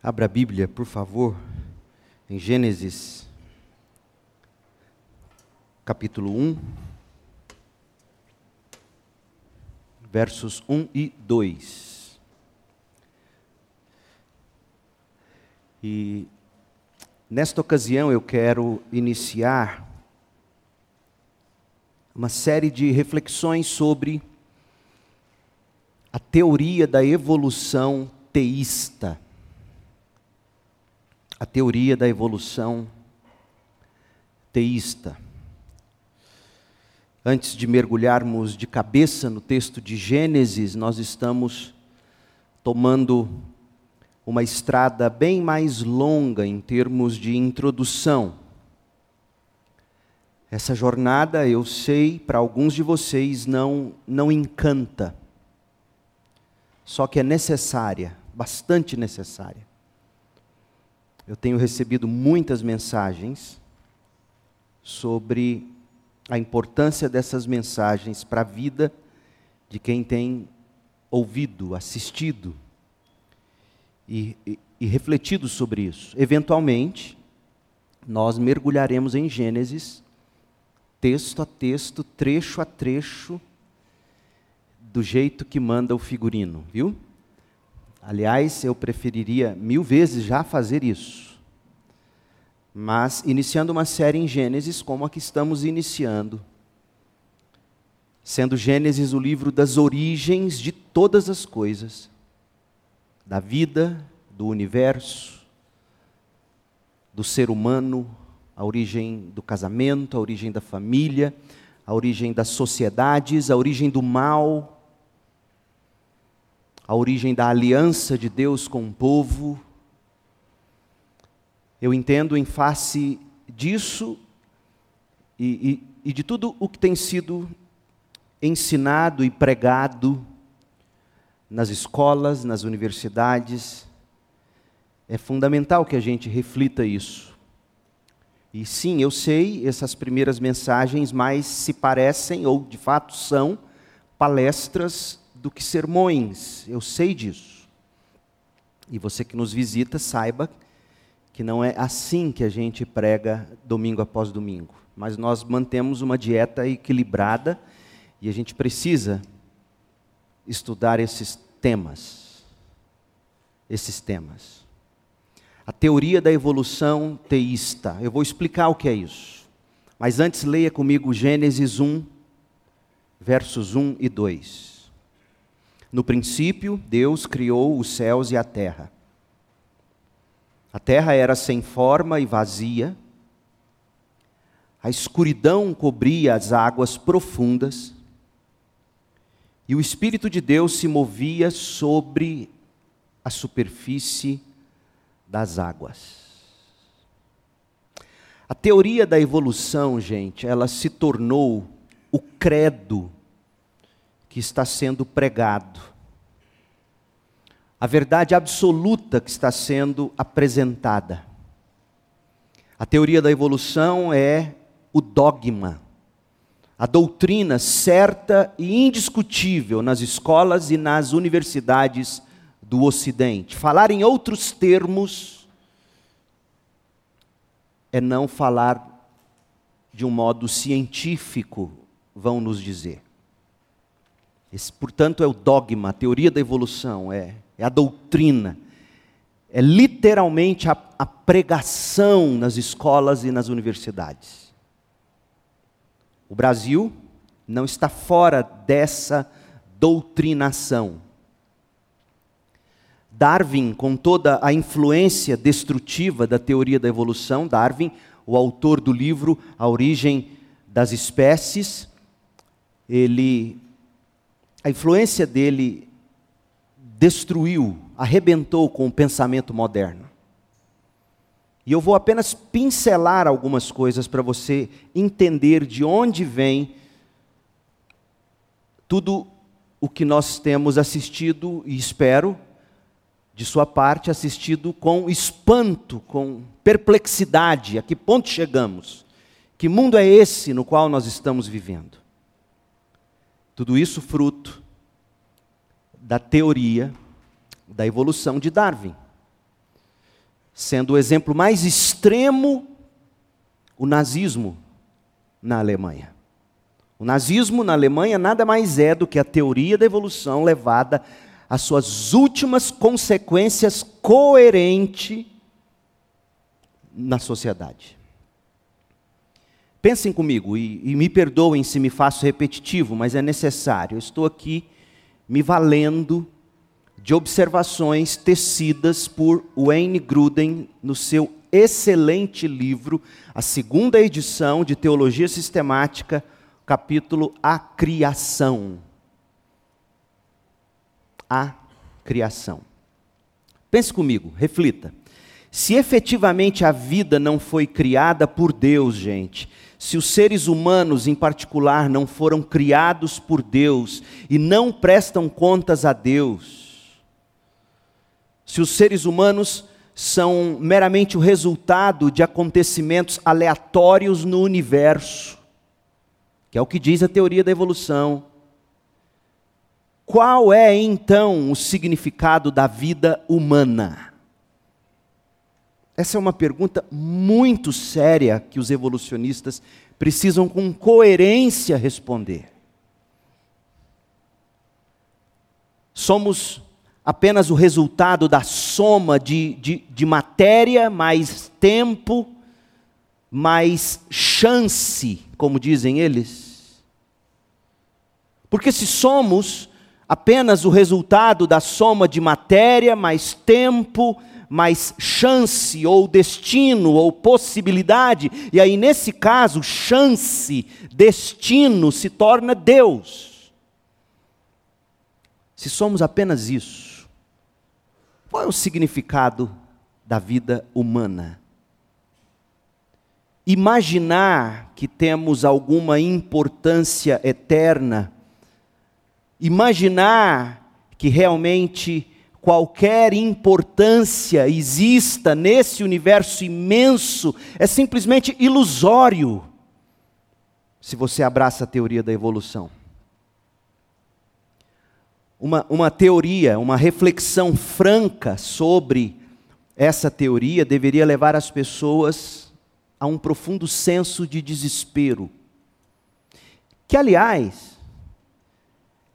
Abra a Bíblia, por favor, em Gênesis, capítulo 1, versos 1 e 2. E nesta ocasião eu quero iniciar uma série de reflexões sobre a teoria da evolução teísta a teoria da evolução teísta. Antes de mergulharmos de cabeça no texto de Gênesis, nós estamos tomando uma estrada bem mais longa em termos de introdução. Essa jornada, eu sei, para alguns de vocês não não encanta. Só que é necessária, bastante necessária. Eu tenho recebido muitas mensagens sobre a importância dessas mensagens para a vida de quem tem ouvido, assistido e, e, e, refletido sobre isso. Eventualmente, nós mergulharemos em Gênesis, texto a texto, trecho a trecho, do jeito que manda o figurino, viu? Aliás, eu preferiria mil vezes já fazer isso. Mas iniciando uma série em Gênesis, como a que estamos iniciando, sendo Gênesis o livro das origens de todas as coisas, da vida, do universo, do ser humano, a origem do casamento, a origem da família, a origem das sociedades, a origem do mal, a origem da aliança de Deus com o povo. Eu entendo em face disso e, e, e de tudo o que tem sido ensinado e pregado nas escolas, nas universidades, é fundamental que a gente reflita isso. E sim, eu sei, essas primeiras mensagens mais se parecem, ou de fato são, palestras do que sermões, eu sei disso. E você que nos visita, saiba que não é assim que a gente prega domingo após domingo, mas nós mantemos uma dieta equilibrada e a gente precisa estudar esses temas. Esses temas. A teoria da evolução teísta. Eu vou explicar o que é isso. Mas antes leia comigo Gênesis 1, versos 1 e 2. No princípio, Deus criou os céus e a terra. A terra era sem forma e vazia, a escuridão cobria as águas profundas, e o Espírito de Deus se movia sobre a superfície das águas. A teoria da evolução, gente, ela se tornou o credo que está sendo pregado, a verdade absoluta que está sendo apresentada. A teoria da evolução é o dogma, a doutrina certa e indiscutível nas escolas e nas universidades do Ocidente. Falar em outros termos é não falar de um modo científico, vão nos dizer. Esse, portanto, é o dogma, a teoria da evolução, é, é a doutrina. É literalmente a, a pregação nas escolas e nas universidades. O Brasil não está fora dessa doutrinação. Darwin, com toda a influência destrutiva da teoria da evolução, Darwin, o autor do livro A Origem das Espécies, ele a influência dele destruiu, arrebentou com o pensamento moderno. E eu vou apenas pincelar algumas coisas para você entender de onde vem tudo o que nós temos assistido e espero, de sua parte, assistido com espanto, com perplexidade. A que ponto chegamos? Que mundo é esse no qual nós estamos vivendo? Tudo isso fruto da teoria da evolução de Darwin. sendo o exemplo mais extremo o nazismo na Alemanha. O nazismo na Alemanha nada mais é do que a teoria da evolução levada às suas últimas consequências coerente na sociedade. Pensem comigo, e, e, me perdoem se me faço repetitivo, mas é necessário. Eu estou aqui me valendo de observações tecidas por Wayne Gruden no seu excelente livro, a segunda edição de Teologia Sistemática, capítulo A Criação. A Criação. Pense comigo, reflita. Se efetivamente a vida não foi criada por Deus, gente, se os seres humanos em particular não foram criados por Deus e não prestam contas a Deus, se os seres humanos são meramente o resultado de acontecimentos aleatórios no universo, que é o que diz a teoria da evolução, qual é então o significado da vida humana? Essa é uma pergunta muito séria que os evolucionistas precisam com coerência responder. Somos apenas o resultado da soma de, de, de matéria mais tempo, mais chance, como dizem eles? Porque se somos apenas o resultado da soma de matéria mais tempo, mais chance ou destino ou possibilidade, e aí nesse caso, chance, destino se torna Deus. Se somos apenas isso, qual é o significado da vida humana? Imaginar que temos alguma importância eterna, imaginar que realmente qualquer importância exista nesse universo imenso é simplesmente ilusório se você abraça a teoria da evolução. Uma, uma teoria, uma reflexão franca sobre essa teoria deveria levar as pessoas a um profundo senso de desespero. Que, aliás,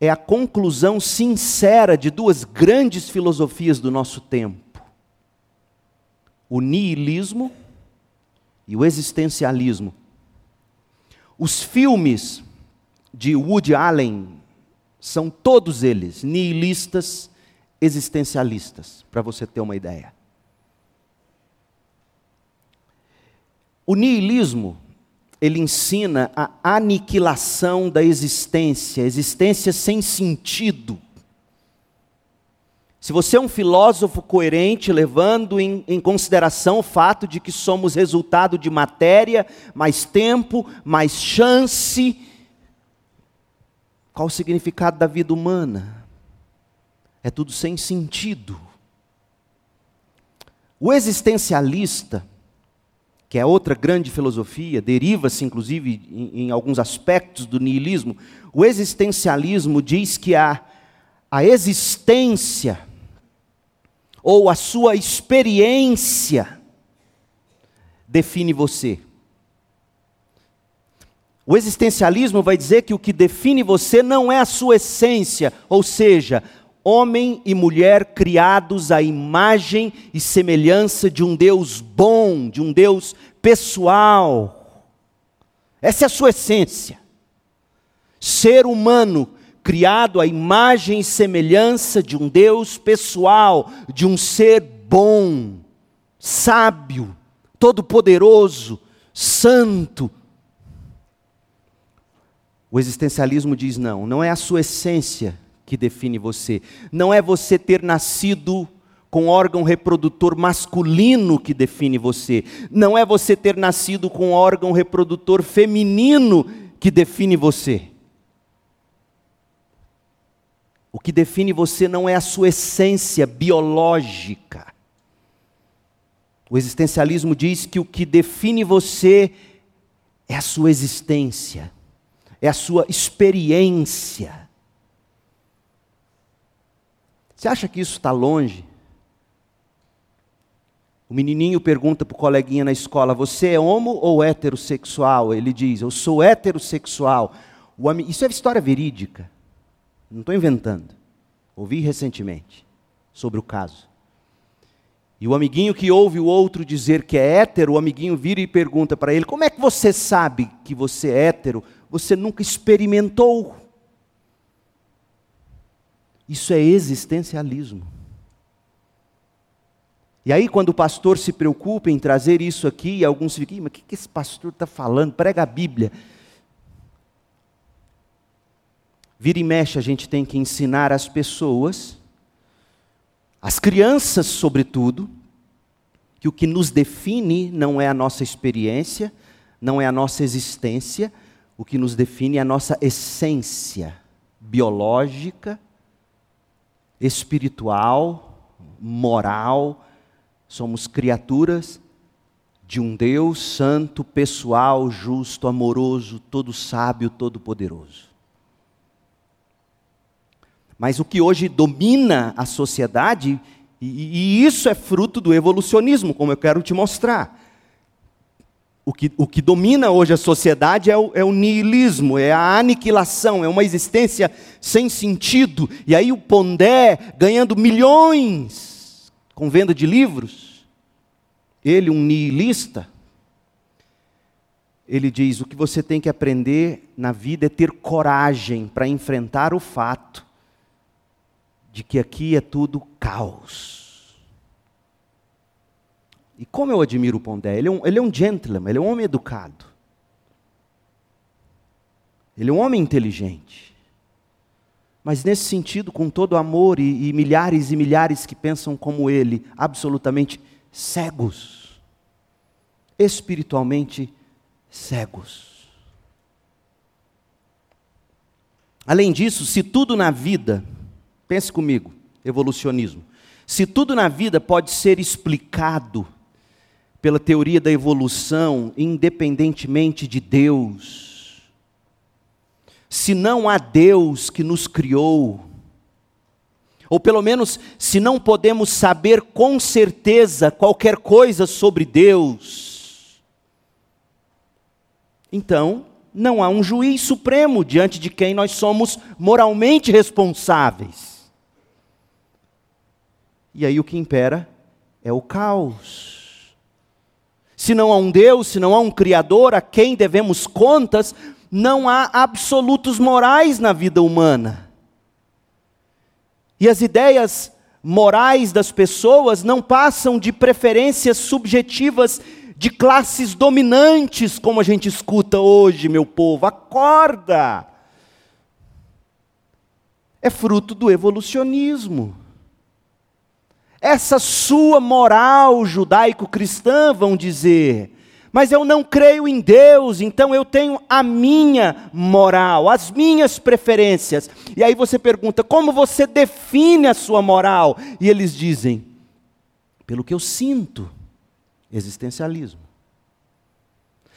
é a conclusão sincera de duas grandes filosofias do nosso tempo: o niilismo e o existencialismo. Os filmes de Woody Allen são todos eles nihilistas, existencialistas, para você ter uma ideia. O niilismo ele ensina a aniquilação da existência, existência sem sentido. Se você é um filósofo coerente, levando em, em, consideração o fato de que somos resultado de matéria, mais tempo, mais chance, qual o significado da vida humana? É tudo sem sentido. O existencialista, que é outra grande filosofia, deriva-se inclusive em, em, alguns aspectos do niilismo. O existencialismo diz que a, a existência, ou a sua experiência, define você. O existencialismo vai dizer que o que define você não é a sua essência, ou seja, homem e mulher criados à imagem e semelhança de um Deus bom, de um Deus pessoal. Essa é a sua essência. Ser humano criado à imagem e semelhança de um Deus pessoal, de um ser bom, sábio, todo-poderoso, santo. O existencialismo diz: não, não é a sua essência que define você. Não é você ter nascido com órgão reprodutor masculino que define você. Não é você ter nascido com órgão reprodutor feminino que define você. O que define você não é a sua essência biológica. O existencialismo diz que o que define você é a sua existência, é a sua experiência. Você acha que isso está longe? O menininho pergunta para o coleguinha na escola: Você é homo ou heterossexual? Ele diz: Eu sou heterossexual. Isso é história verídica. Não estou inventando. Ouvi recentemente sobre o caso. E o amiguinho que ouve o outro dizer que é hétero, o amiguinho vira e pergunta para ele: Como é que você sabe que você é hétero? Você nunca experimentou. Isso é existencialismo. E aí, quando o pastor se preocupa em trazer isso aqui, alguns ficam, mas o que esse pastor está falando? Prega a Bíblia. Vira e mexe, a gente tem que ensinar as pessoas, as crianças, sobretudo, que o que nos define não é a nossa experiência, não é a nossa existência, o que nos define é a nossa essência biológica, espiritual, moral, Somos criaturas de um Deus santo, pessoal, justo, amoroso, todo sábio, todo poderoso. Mas o que hoje domina a sociedade, e, e, isso é fruto do evolucionismo, como eu quero te mostrar. O que, o que domina hoje a sociedade é o, é o niilismo, é a aniquilação, é uma existência sem sentido. E aí o Pondé ganhando milhões com venda de livros, ele, um nihilista, ele diz: o que você tem que aprender na vida é ter coragem para enfrentar o fato de que aqui é tudo caos. E como eu admiro o Pondé, ele é um, ele é um gentleman, ele é um homem educado. Ele é um homem inteligente. Mas nesse sentido, com todo amor e, e milhares e milhares que pensam como ele, absolutamente cegos, espiritualmente cegos. Além disso, se tudo na vida, pense comigo, evolucionismo, se tudo na vida pode ser explicado pela teoria da evolução, independentemente de Deus, se não há Deus que nos criou, ou pelo menos se não podemos saber com certeza qualquer coisa sobre Deus, então não há um juiz supremo diante de quem nós somos moralmente responsáveis. E aí o que impera é o caos. Se não há um Deus, se não há um Criador a quem devemos contas, não há absolutos morais na vida humana. E as ideias morais das pessoas não passam de preferências subjetivas de classes dominantes, como a gente escuta hoje, meu povo. Acorda! É fruto do evolucionismo. Essa sua moral judaico-cristã, vão dizer, mas eu não creio em Deus, então eu tenho a minha moral, as minhas preferências. E aí você pergunta: como você define a sua moral? E eles dizem: pelo que eu sinto, existencialismo.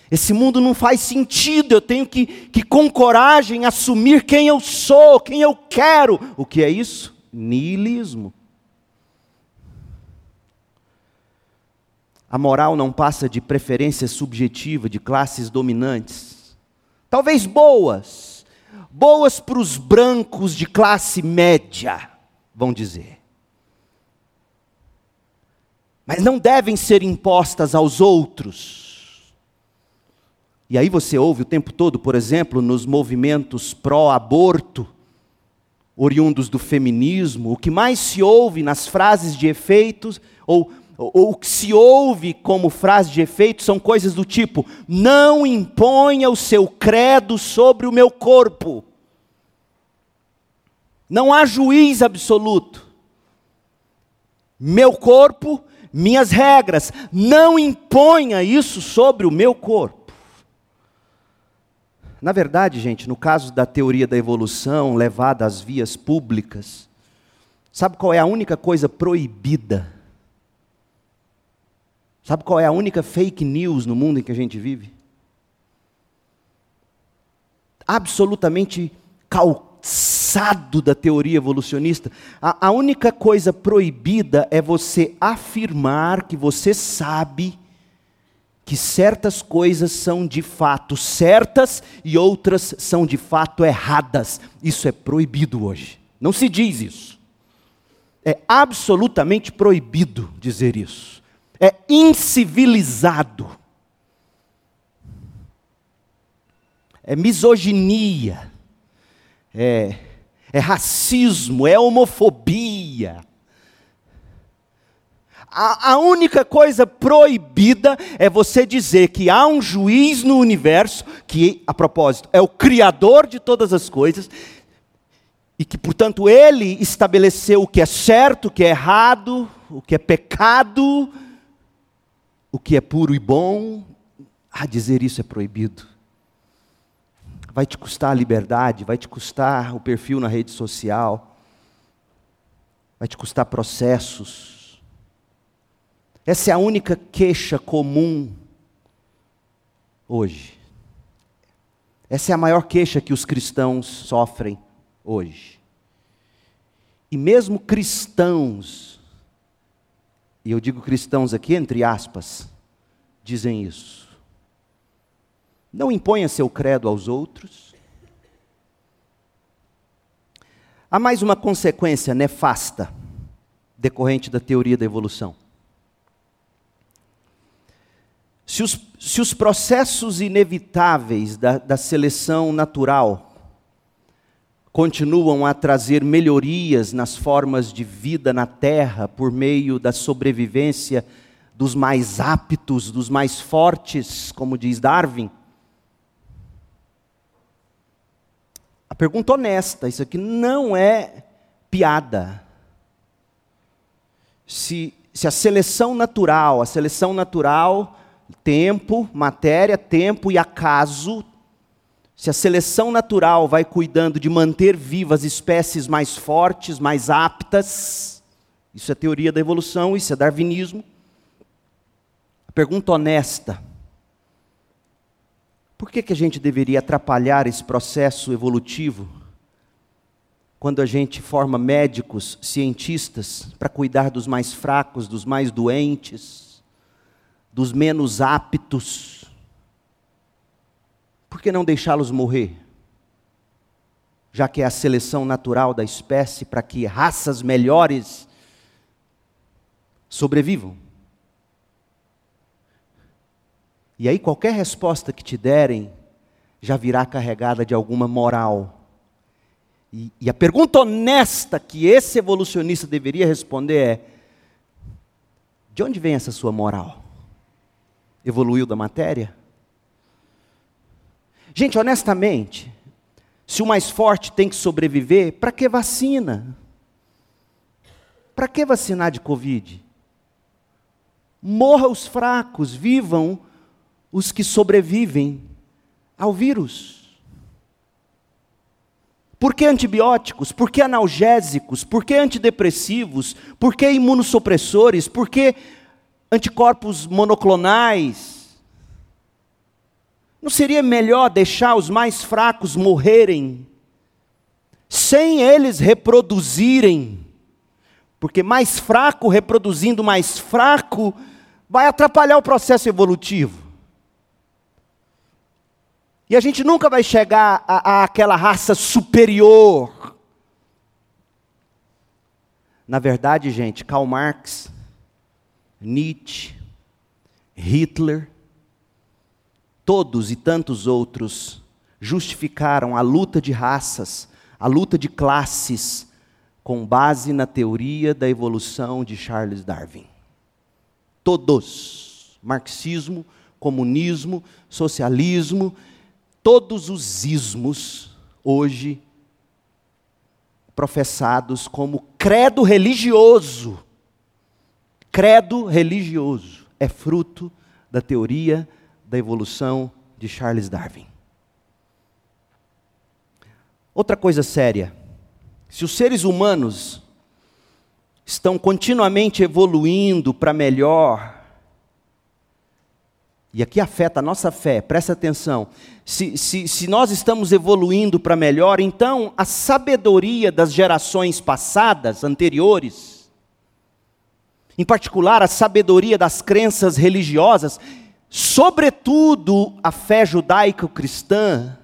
Esse mundo não faz sentido, eu tenho que, que com coragem assumir quem eu sou, quem eu quero. O que é isso? Niilismo. A moral não passa de preferência subjetiva de classes dominantes. Talvez boas, boas para os brancos de classe média, vão dizer. Mas não devem ser impostas aos outros. E aí você ouve o tempo todo, por exemplo, nos movimentos pró-aborto, oriundos do feminismo, o que mais se ouve nas frases de efeitos, ou o que se ouve como frase de efeito são coisas do tipo: não imponha o seu credo sobre o meu corpo. Não há juiz absoluto. Meu corpo, minhas regras. Não imponha isso sobre o meu corpo. Na verdade, gente, no caso da teoria da evolução levada às vias públicas, sabe qual é a única coisa proibida? Sabe qual é a única fake news no mundo em que a gente vive? Absolutamente calçada passado da teoria evolucionista. A, a única coisa proibida é você afirmar que você sabe que certas coisas são de fato certas e outras são de fato erradas. Isso é proibido hoje. Não se diz isso. É absolutamente proibido dizer isso. É incivilizado. É misoginia. É, é racismo, é homofobia. A, a única coisa proibida é você dizer que há um juiz no universo, que, a propósito, é o Criador de todas as coisas, e que, portanto, ele estabeleceu o que é certo, o que é errado, o que é pecado, o que é puro e bom. Ah, dizer isso é proibido. Vai te custar a liberdade, vai te custar o perfil na rede social, vai te custar processos. Essa é a única queixa comum hoje. Essa é a maior queixa que os cristãos sofrem hoje. E mesmo cristãos, e eu digo cristãos aqui entre aspas, dizem isso. Não imponha seu credo aos outros. Há mais uma consequência nefasta decorrente da teoria da evolução. Se os, se os processos inevitáveis da, da seleção natural continuam a trazer melhorias nas formas de vida na terra por meio da sobrevivência dos mais aptos, dos mais fortes, como diz Darwin. A pergunta honesta, isso aqui não é piada. Se, se a seleção natural, a seleção natural, tempo, matéria, tempo e acaso se a seleção natural vai cuidando de manter vivas espécies mais fortes, mais aptas, isso é teoria da evolução, isso é darwinismo. A pergunta honesta: por que, que a gente deveria atrapalhar esse processo evolutivo quando a gente forma médicos, cientistas, para cuidar dos mais fracos, dos mais doentes, dos menos aptos? Por que não deixá-los morrer? Já que é a seleção natural da espécie para que raças melhores sobrevivam. E aí, qualquer resposta que te derem já virá carregada de alguma moral. E, e, a pergunta honesta que esse evolucionista deveria responder é: de onde vem essa sua moral? Evoluiu da matéria? Gente, honestamente, se o mais forte tem que sobreviver, para que vacina? Para que vacinar de Covid? Morra os fracos, vivam os que sobrevivem ao vírus. Por que antibióticos? Por que analgésicos? Por que antidepressivos? Por que imunossupressores? Por que anticorpos monoclonais? Não seria melhor deixar os mais fracos morrerem, sem eles reproduzirem? Porque mais fraco reproduzindo mais fraco vai atrapalhar o processo evolutivo. E a gente nunca vai chegar a, a aquela raça superior. Na verdade, gente, Karl Marx, Nietzsche, Hitler, todos e tantos outros justificaram a luta de raças, a luta de classes, com base na teoria da evolução de Charles Darwin. Todos. Marxismo, comunismo, socialismo, todos os ismos hoje professados como credo religioso. Credo religioso é fruto da teoria da evolução de Charles Darwin. Outra coisa séria: se os seres humanos estão continuamente evoluindo para melhor, e aqui afeta a nossa fé, presta atenção. Se, se, se nós estamos evoluindo para melhor, então a sabedoria das gerações passadas, anteriores, em particular a sabedoria das crenças religiosas, sobretudo a fé judaico-cristã,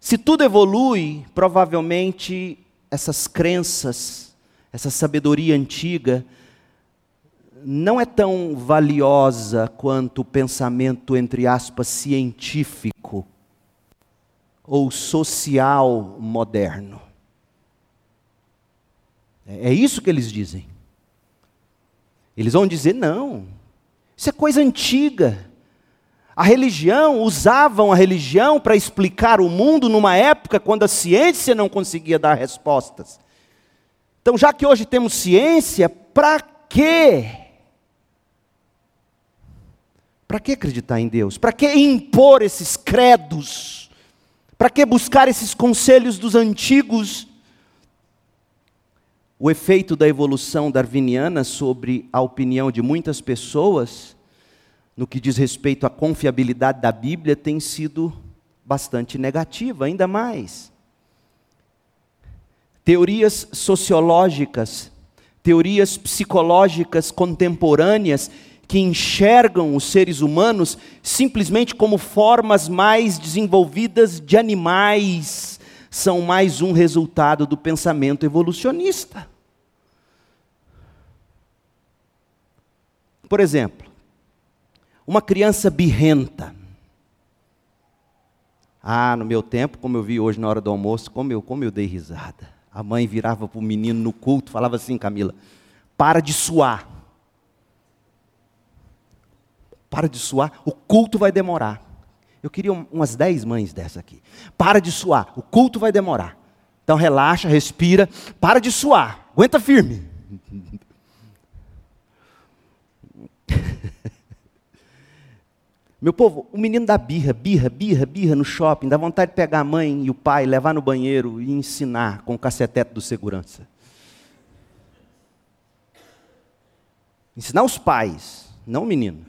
se tudo evolui, provavelmente essas crenças, essa sabedoria antiga, não é tão valiosa quanto o pensamento, entre aspas, científico ou social moderno. É, é isso que eles dizem. Eles vão dizer: não, isso é coisa antiga. A religião, usavam a religião para explicar o mundo numa época quando a ciência não conseguia dar respostas. Então, já que hoje temos ciência, para quê? Para que acreditar em Deus? Para que impor esses credos? Para que buscar esses conselhos dos antigos? O efeito da evolução darwiniana sobre a opinião de muitas pessoas, no que diz respeito à confiabilidade da Bíblia, tem sido bastante negativa, ainda mais. Teorias sociológicas, teorias psicológicas contemporâneas que enxergam os seres humanos simplesmente como formas mais desenvolvidas de animais, são mais um resultado do pensamento evolucionista. Por exemplo, uma criança birrenta. Ah, no meu tempo, como eu vi hoje na hora do almoço, como eu, como eu dei risada. A mãe virava para o menino no culto, falava assim, Camila, para de suar para de suar, o culto vai demorar. Eu queria umas dez mães dessa aqui. Para de suar, o culto vai demorar. Então relaxa, respira, para de suar, aguenta firme. Meu povo, o menino dá birra, birra, birra, birra no shopping, dá vontade de pegar a mãe e o pai, levar no banheiro e ensinar com o cacetete do segurança. Ensinar os pais, não o menino.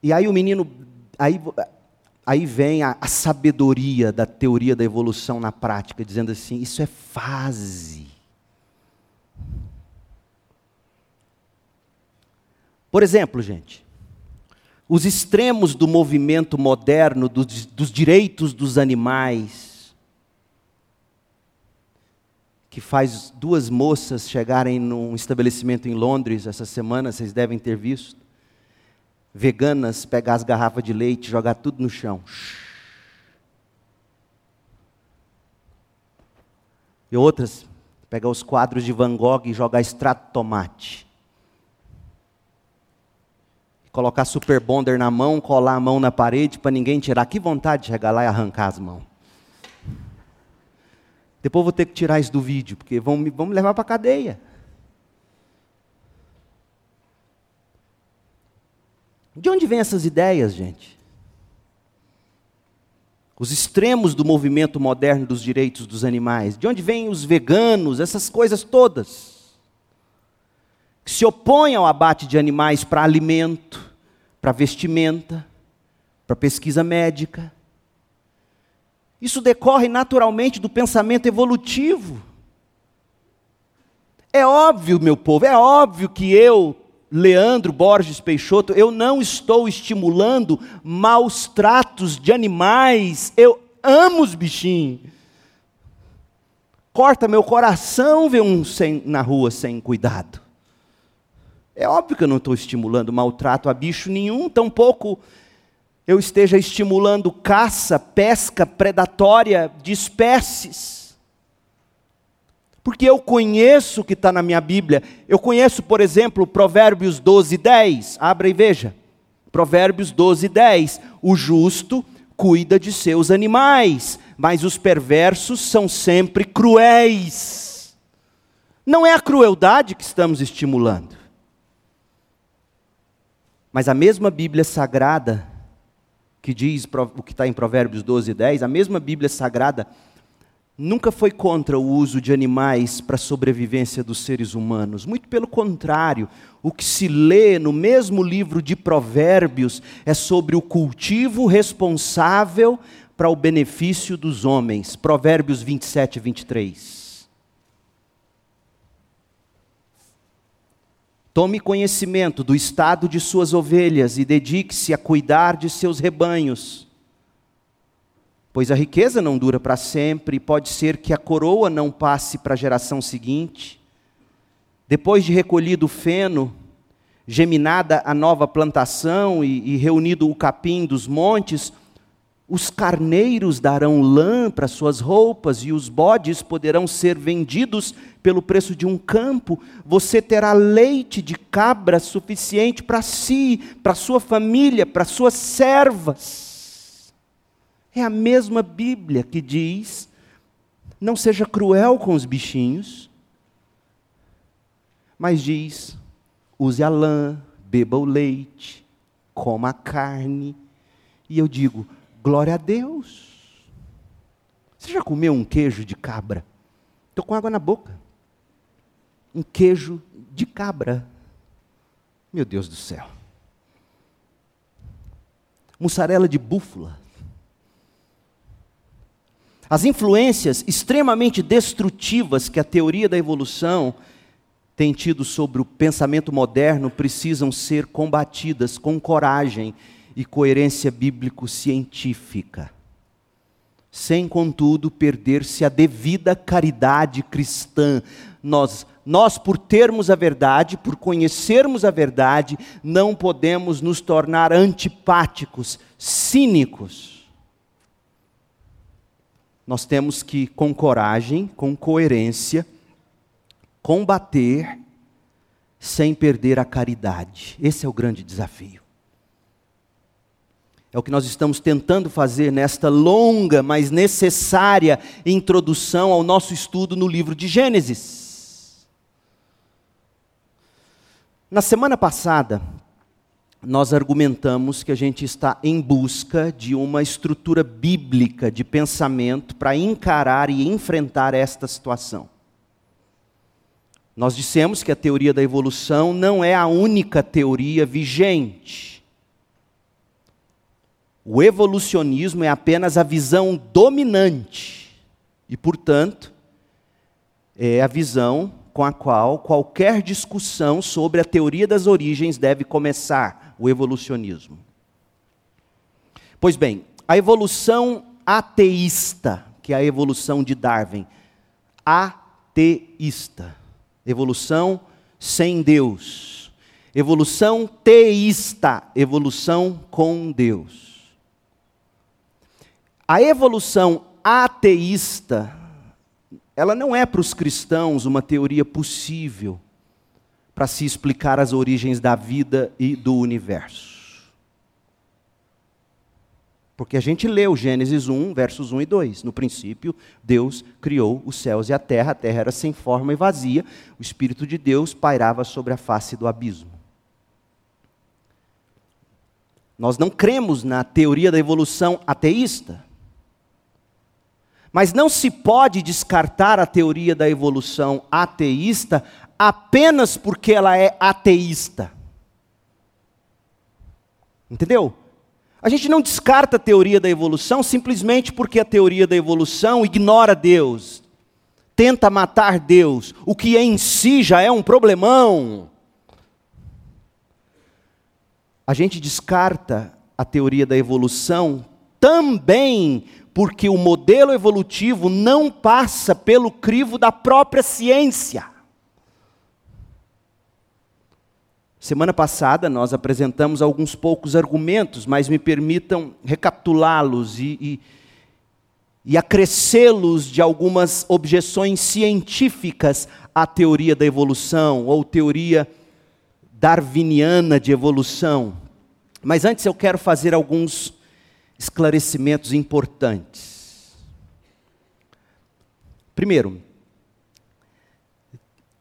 E aí o menino, aí, aí vem a, a sabedoria da teoria da evolução na prática, dizendo assim: isso é fase. Por exemplo, gente, os extremos do movimento moderno dos, dos direitos dos animais, que faz duas moças chegarem num estabelecimento em Londres essa semana, vocês devem ter visto veganas pegar as garrafas de leite, jogar tudo no chão. E outras pegar os quadros de Van Gogh e jogar extrato de tomate. Colocar super bonder na mão, colar a mão na parede para ninguém tirar. Que vontade de chegar lá e arrancar as mãos. Depois vou ter que tirar isso do vídeo, porque vão me, vão me levar para a cadeia. De onde vêm essas ideias, gente? Os extremos do movimento moderno dos direitos dos animais. De onde vêm os veganos, essas coisas todas? Que se opõem ao abate de animais para alimento, para vestimenta, para pesquisa médica. Isso decorre naturalmente do pensamento evolutivo. É óbvio, meu povo, é óbvio que eu Leandro Borges Peixoto, eu não estou estimulando maus tratos de animais, eu amo os bichinhos. Corta meu coração ver um sem, na rua sem cuidado. É óbvio que eu não estou estimulando maltrato a bicho nenhum, tampouco eu esteja estimulando caça, pesca predatória de espécies. Porque eu conheço o que está na minha Bíblia. Eu conheço, por exemplo, Provérbios 12, 10. Abra e veja. Provérbios 12, 10. O justo cuida de seus animais, mas os perversos são sempre cruéis. Não é a crueldade que estamos estimulando. Mas a mesma Bíblia sagrada, que diz o que está em Provérbios 12, 10, a mesma Bíblia sagrada nunca foi contra o uso de animais para a sobrevivência dos seres humanos. Muito pelo contrário, o que se lê no mesmo livro de Provérbios é sobre o cultivo responsável para o benefício dos homens. Provérbios 27 e 23. Tome conhecimento do estado de suas ovelhas e dedique-se a cuidar de seus rebanhos. Pois a riqueza não dura para sempre, e pode ser que a coroa não passe para a geração seguinte. Depois de recolhido o feno, geminada a nova plantação e, e reunido o capim dos montes, os carneiros darão lã para suas roupas e os bodes poderão ser vendidos pelo preço de um campo. Você terá leite de cabra suficiente para si, para sua família, para suas servas. É a mesma Bíblia que diz: não seja cruel com os bichinhos, mas diz: use a lã, beba o leite, coma a carne. E eu digo: Glória a Deus. Você já comeu um queijo de cabra? Estou com água na boca. Um queijo de cabra. Meu Deus do céu. Mussarela de búfala. As influências extremamente destrutivas que a teoria da evolução tem tido sobre o pensamento moderno precisam ser combatidas com coragem e coerência bíblico-científica, sem, contudo, perder-se a devida caridade cristã. Nós, nós, por termos a verdade, por conhecermos a verdade, não podemos nos tornar antipáticos, cínicos. Nós temos que, com coragem, com coerência, combater sem perder a caridade. Esse é o grande desafio. É o que nós estamos tentando fazer nesta longa, mas necessária introdução ao nosso estudo no livro de Gênesis. Na semana passada, nós argumentamos que a gente está em busca de uma estrutura bíblica de pensamento para encarar e enfrentar esta situação. Nós dissemos que a teoria da evolução não é a única teoria vigente. O evolucionismo é apenas a visão dominante e, portanto, é a visão com a qual qualquer discussão sobre a teoria das origens deve começar, o evolucionismo. Pois bem, a evolução ateísta, que é a evolução de Darwin, ateísta, evolução sem Deus. Evolução teísta, evolução com Deus. A evolução ateísta, ela não é para os cristãos uma teoria possível para se explicar as origens da vida e do universo. Porque a gente leu Gênesis 1, versos 1 e 2. No princípio, Deus criou os céus e a terra, a terra era sem forma e vazia, o Espírito de Deus pairava sobre a face do abismo. Nós não cremos na teoria da evolução ateísta. Mas não se pode descartar a teoria da evolução ateísta apenas porque ela é ateísta. Entendeu? A gente não descarta a teoria da evolução simplesmente porque a teoria da evolução ignora Deus, tenta matar Deus, o que em si já é um problemão. A gente descarta a teoria da evolução também porque o modelo evolutivo não passa pelo crivo da própria ciência. Semana passada nós apresentamos alguns poucos argumentos, mas me permitam recapitulá-los e, e, e acrescê-los de algumas objeções científicas à teoria da evolução ou teoria darwiniana de evolução. Mas antes eu quero fazer alguns esclarecimentos importantes. Primeiro,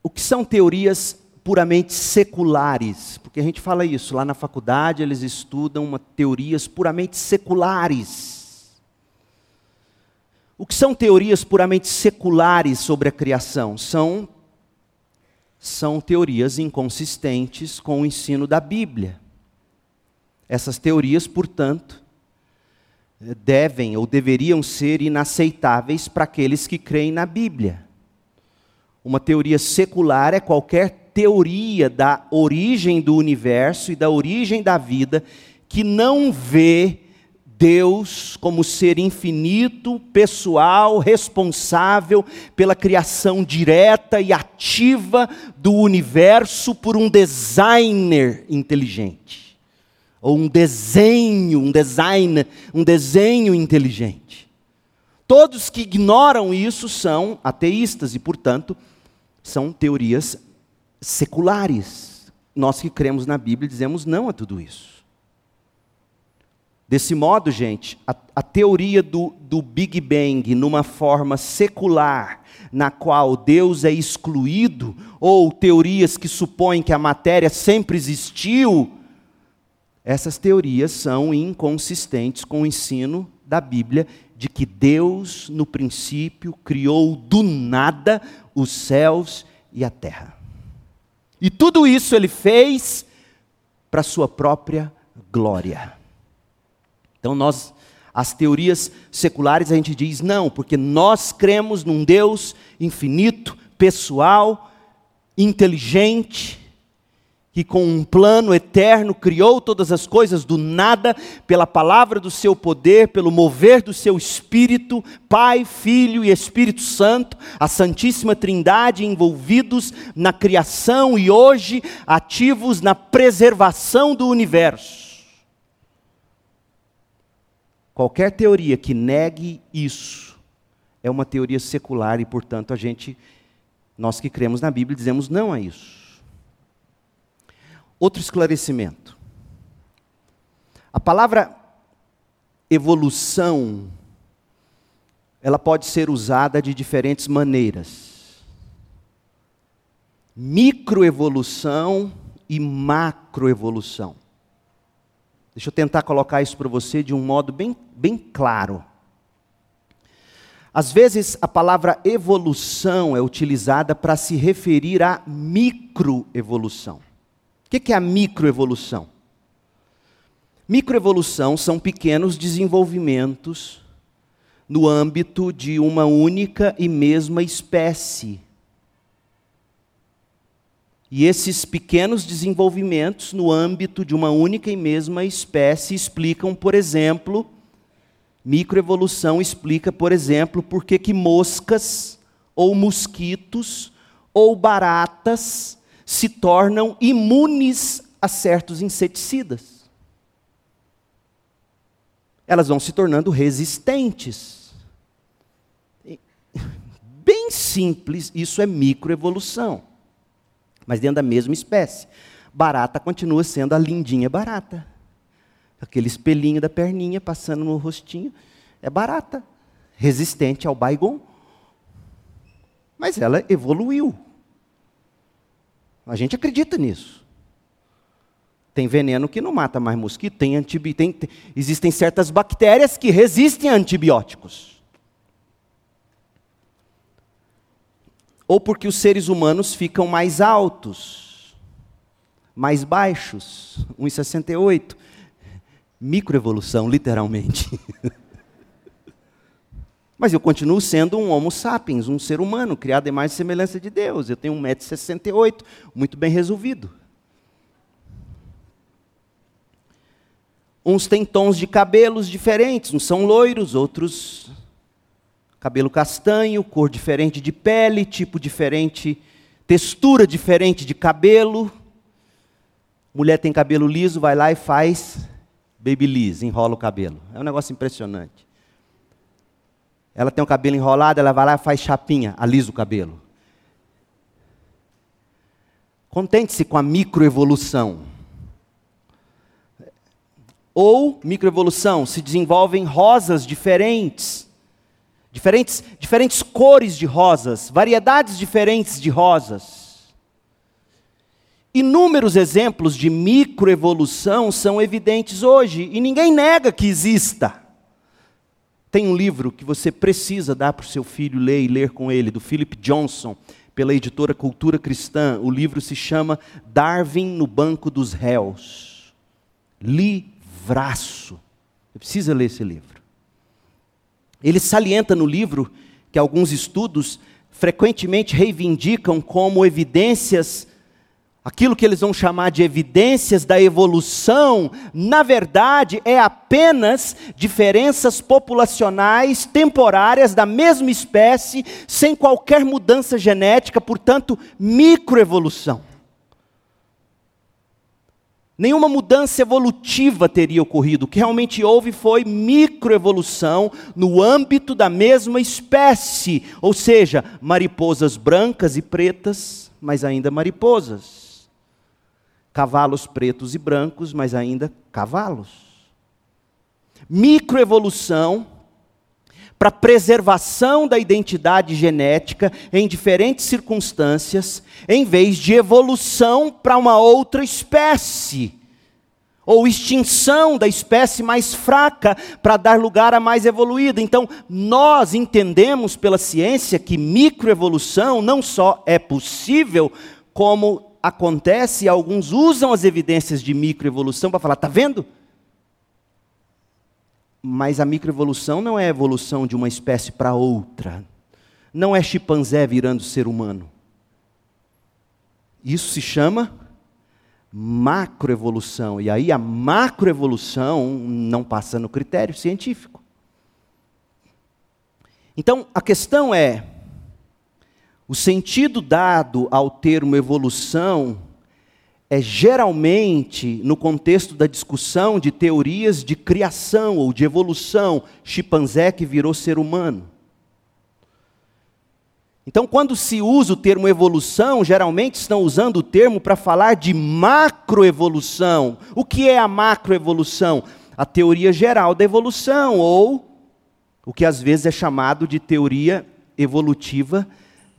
o que são teorias puramente seculares? Porque a gente fala isso, lá na faculdade eles estudam uma, teorias puramente seculares. O que são teorias puramente seculares sobre a criação? São, são teorias inconsistentes com o ensino da Bíblia. Essas teorias, portanto, devem ou deveriam ser inaceitáveis para aqueles que creem na Bíblia. Uma teoria secular é qualquer teoria da origem do universo e da origem da vida que não vê Deus como ser infinito, pessoal, responsável pela criação direta e ativa do universo por um designer inteligente. Ou um desenho, um design, um desenho inteligente. Todos que ignoram isso são ateístas e, portanto, são teorias seculares. Nós que cremos na Bíblia dizemos não a tudo isso. Desse modo, gente, a, a teoria do, do Big Bang numa forma secular, na qual Deus é excluído, ou teorias que supõem que a matéria sempre existiu, essas teorias são inconsistentes com o ensino da Bíblia de que Deus, no princípio, criou do nada os céus e a terra. E tudo isso ele fez para sua própria glória. Então nós as teorias seculares a gente diz não, porque nós cremos num Deus infinito, pessoal, inteligente, que com um plano eterno criou todas as coisas do nada, pela palavra do seu poder, pelo mover do seu espírito, Pai, Filho e Espírito Santo, a Santíssima Trindade envolvidos na criação e hoje ativos na preservação do universo. Qualquer teoria que negue isso é uma teoria secular e, portanto, a gente, nós que cremos na Bíblia, dizemos não a isso. Outro esclarecimento. A palavra evolução, ela pode ser usada de diferentes maneiras. Microevolução e macroevolução. Deixa eu tentar colocar isso para você de um modo bem, bem claro. Às vezes a palavra evolução é utilizada para se referir à microevolução. O que é a microevolução? Microevolução são pequenos desenvolvimentos no âmbito de uma única e mesma espécie. E esses pequenos desenvolvimentos no âmbito de uma única e mesma espécie explicam, por exemplo, microevolução explica, por exemplo, por que, moscas ou mosquitos ou baratas se tornam imunes a certos inseticidas. Elas vão se tornando resistentes. Bem simples, isso é microevolução mas dentro da mesma espécie. Barata continua sendo a lindinha barata. Aquele espelhinho da perninha passando no rostinho é barata, resistente ao baigon. Mas ela evoluiu. A gente acredita nisso. Tem veneno que não mata mais mosquito, tem antibi... tem... existem certas bactérias que resistem a antibióticos. ou porque os seres humanos ficam mais altos, mais baixos, 1,68. Microevolução, literalmente. Mas eu continuo sendo um Homo sapiens, um ser humano, criado em mais semelhança de Deus. Eu tenho 1,68m, muito bem resolvido. Uns têm tons de cabelos diferentes, uns são loiros, outros cabelo castanho, cor diferente de pele, tipo diferente, textura diferente de cabelo. Mulher tem cabelo liso, vai lá e faz babyliss, enrola o cabelo. É um negócio impressionante. Ela tem o cabelo enrolado, ela vai lá e faz chapinha, alisa o cabelo. Contente-se com a microevolução. Ou, microevolução, se desenvolvem rosas diferentes diferentes, diferentes cores de rosas, variedades diferentes de rosas. Inúmeros exemplos de microevolução são evidentes hoje e ninguém nega que exista. Tem um livro que você precisa dar para o seu filho ler e ler com ele, do Philip Johnson, pela editora Cultura Cristã. O livro se chama Darwin no Banco dos Réus. Livraço. Você precisa ler esse livro. Ele salienta no livro que alguns estudos frequentemente reivindicam como evidências Aquilo que eles vão chamar de evidências da evolução, na verdade, é apenas diferenças populacionais temporárias da mesma espécie, sem qualquer mudança genética, portanto, microevolução. Nenhuma mudança evolutiva teria ocorrido. O que realmente houve foi microevolução no âmbito da mesma espécie, ou seja, mariposas brancas e pretas, mas ainda mariposas Cavalos pretos e brancos, mas ainda cavalos. Microevolução para preservação da identidade genética em diferentes circunstâncias, em vez de evolução para uma outra espécie, ou extinção da espécie mais fraca para dar lugar à mais evoluída. Então, nós entendemos pela ciência que microevolução não só é possível, como acontece alguns usam as evidências de microevolução para falar, está vendo? Mas a microevolução não é a evolução de uma espécie para outra. Não é chimpanzé virando ser humano. Isso se chama macroevolução. E aí a macroevolução não passa no critério científico. Então a questão é: o sentido dado ao termo evolução é geralmente, no contexto da discussão de teorias de criação ou de evolução, chimpanzé que virou ser humano. Então, quando se usa o termo evolução, geralmente estão usando o termo para falar de macroevolução. O que é a macroevolução? A teoria geral da evolução, ou o que às vezes é chamado de teoria evolutiva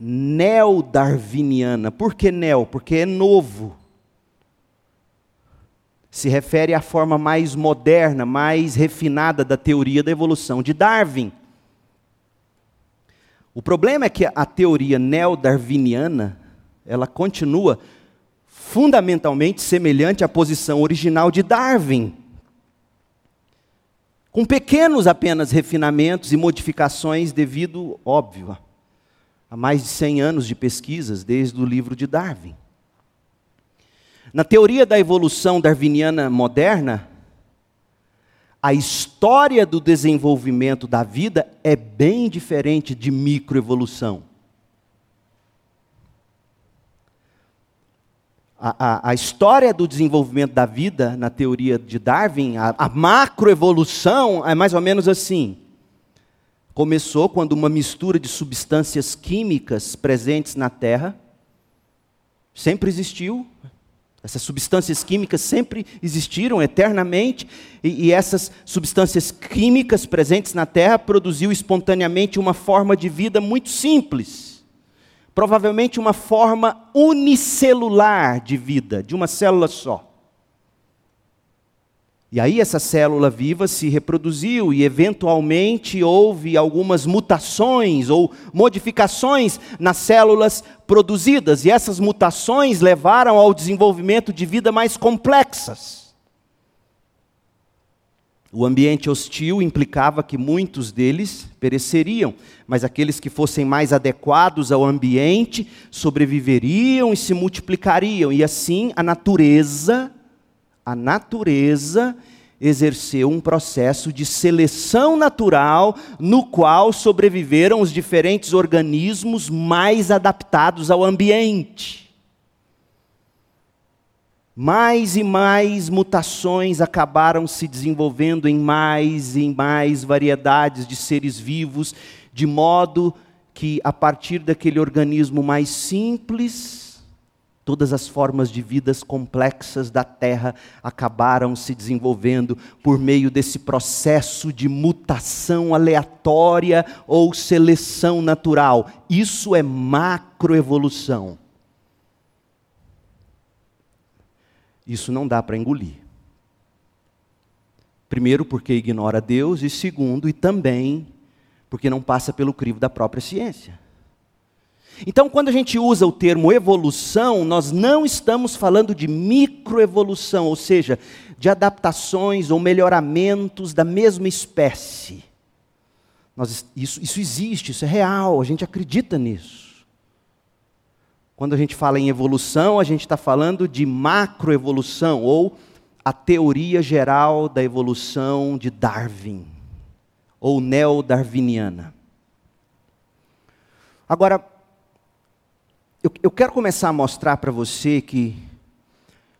neodarwiniana. Por que neo? Porque é novo. Se refere à forma mais moderna, mais refinada da teoria da evolução de Darwin. O problema é que a teoria neodarwiniana, ela continua fundamentalmente semelhante à posição original de Darwin. Com pequenos apenas refinamentos e modificações devido, óbvio, há mais de 100 anos de pesquisas, desde o livro de Darwin. Na teoria da evolução darwiniana moderna, a história do desenvolvimento da vida é bem diferente de microevolução. A, a, a, história do desenvolvimento da vida, na teoria de Darwin, a, a macroevolução é mais ou menos assim. Começou quando uma mistura de substâncias químicas presentes na Terra sempre existiu. Essas substâncias químicas sempre existiram eternamente, e, e essas substâncias químicas presentes na Terra produziu espontaneamente uma forma de vida muito simples. Provavelmente uma forma unicelular de vida, de uma célula só. E aí essa célula viva se reproduziu e eventualmente houve algumas mutações ou modificações nas células produzidas, e essas mutações levaram ao desenvolvimento de vida mais complexas. O ambiente hostil implicava que muitos deles pereceriam, mas aqueles que fossem mais adequados ao ambiente sobreviveriam e se multiplicariam, e assim a natureza a natureza exerceu um processo de seleção natural no qual sobreviveram os diferentes organismos mais adaptados ao ambiente. Mais e mais mutações acabaram se desenvolvendo em mais e mais variedades de seres vivos, de modo que, a partir daquele organismo mais simples, Todas as formas de vidas complexas da Terra acabaram se desenvolvendo por meio desse processo de mutação aleatória ou seleção natural. Isso é macroevolução. Isso não dá para engolir. Primeiro, porque ignora Deus, e segundo, e também porque não passa pelo crivo da própria ciência. Então, quando a gente usa o termo evolução, nós não estamos falando de microevolução, ou seja, de adaptações ou melhoramentos da mesma espécie. Nós, isso, isso existe, isso é real, a gente acredita nisso. Quando a gente fala em evolução, a gente está falando de macroevolução, ou a teoria geral da evolução de Darwin, ou neo-darwiniana. Agora, eu, eu quero começar a mostrar para você que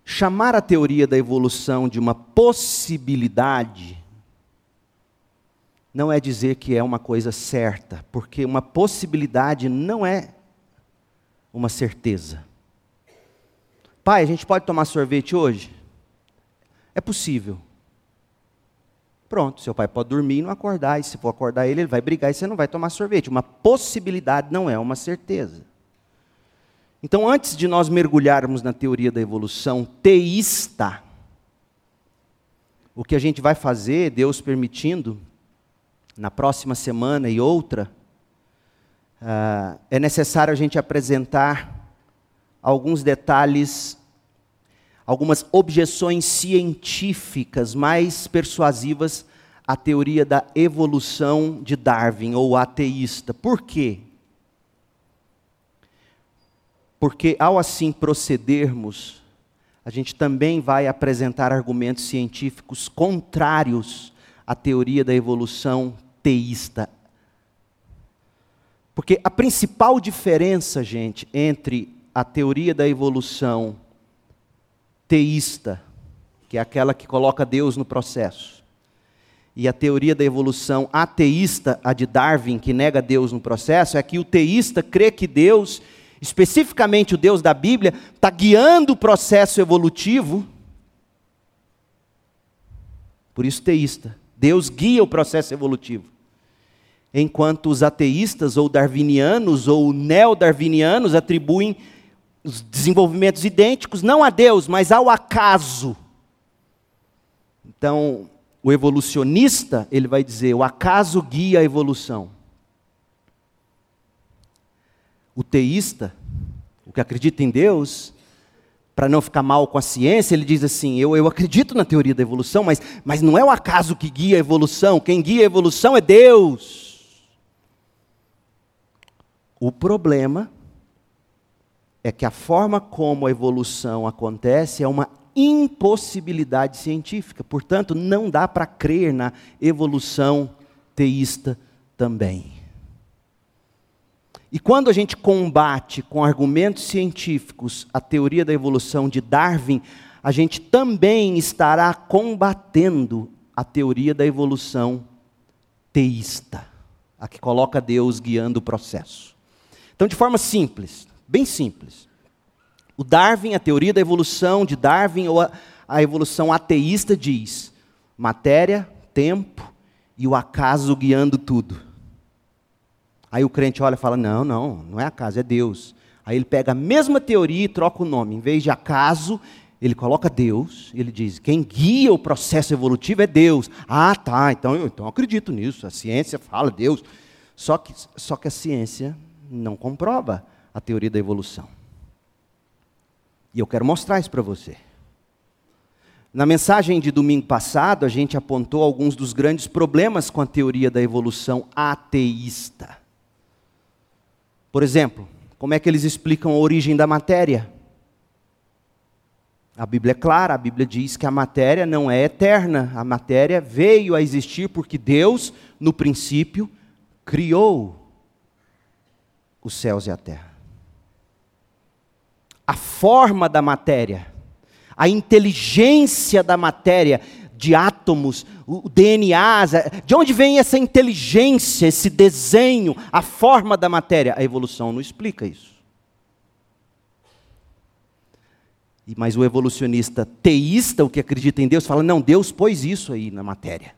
chamar a teoria da evolução de uma possibilidade não é dizer que é uma coisa certa, porque uma possibilidade não é uma certeza. Pai, a gente pode tomar sorvete hoje? É possível. Pronto, seu pai pode dormir e não acordar, e se for acordar ele, ele vai brigar e você não vai tomar sorvete. Uma possibilidade não é uma certeza. Então, antes de nós mergulharmos na teoria da evolução teísta, o que a gente vai fazer, Deus permitindo, na próxima semana e outra, uh, é necessário a gente apresentar alguns detalhes, algumas objeções científicas mais persuasivas à teoria da evolução de Darwin, ou ateísta. Por quê? Porque ao assim procedermos, a gente também vai apresentar argumentos científicos contrários à teoria da evolução teísta. Porque a principal diferença, gente, entre a teoria da evolução teísta, que é aquela que coloca Deus no processo, e a teoria da evolução ateísta, a de Darwin, que nega Deus no processo, é que o teísta crê que Deus especificamente o Deus da Bíblia, está guiando o processo evolutivo. Por isso, teísta. Deus guia o processo evolutivo. Enquanto os ateístas, ou darwinianos, ou neo-darwinianos, atribuem os desenvolvimentos idênticos não a Deus, mas ao acaso. Então, o evolucionista, ele vai dizer: o acaso guia a evolução. O teísta, o que acredita em Deus, para não ficar mal com a ciência, ele diz assim: eu, eu acredito na teoria da evolução, mas, mas não é o acaso que guia a evolução, quem guia a evolução é Deus. O problema é que a forma como a evolução acontece é uma impossibilidade científica, portanto, não dá para crer na evolução teísta também. E quando a gente combate com argumentos científicos a teoria da evolução de Darwin, a gente também estará combatendo a teoria da evolução teísta, a que coloca Deus guiando o processo. Então, de forma simples, bem simples, o Darwin, a teoria da evolução de Darwin, ou a, a evolução ateísta, diz: matéria, tempo e o acaso guiando tudo. Aí o crente olha e fala: não, não, não é acaso, é Deus. Aí ele pega a mesma teoria e troca o nome. Em vez de acaso, ele coloca Deus, ele diz: quem guia o processo evolutivo é Deus. Ah, tá, então eu então eu acredito nisso. A ciência fala Deus. Só que, só que a ciência não comprova a teoria da evolução. E eu quero mostrar isso para você. Na mensagem de domingo passado, a gente apontou alguns dos grandes problemas com a teoria da evolução ateísta. Por exemplo, como é que eles explicam a origem da matéria? A Bíblia é clara, a Bíblia diz que a matéria não é eterna, a matéria veio a existir porque Deus, no princípio, criou os céus e a terra. A forma da matéria, a inteligência da matéria de átomos, o DNA, de onde vem essa inteligência, esse desenho, a forma da matéria? A evolução não explica isso. Mas o evolucionista teísta, o que acredita em Deus, fala: não, Deus pôs isso aí na matéria.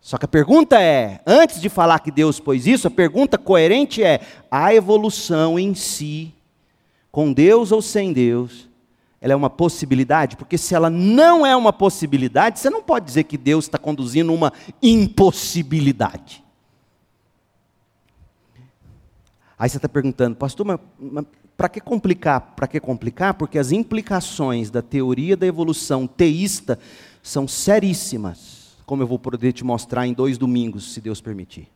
Só que a pergunta é: antes de falar que Deus pôs isso, a pergunta coerente é: a evolução em si, com Deus ou sem Deus, ela é uma possibilidade? Porque se ela não é uma possibilidade, você não pode dizer que Deus está conduzindo uma impossibilidade. Aí você está perguntando, pastor, mas, mas para que complicar? Para que complicar? Porque as implicações da teoria da evolução teísta são seríssimas, como eu vou poder te mostrar em dois domingos, se Deus permitir.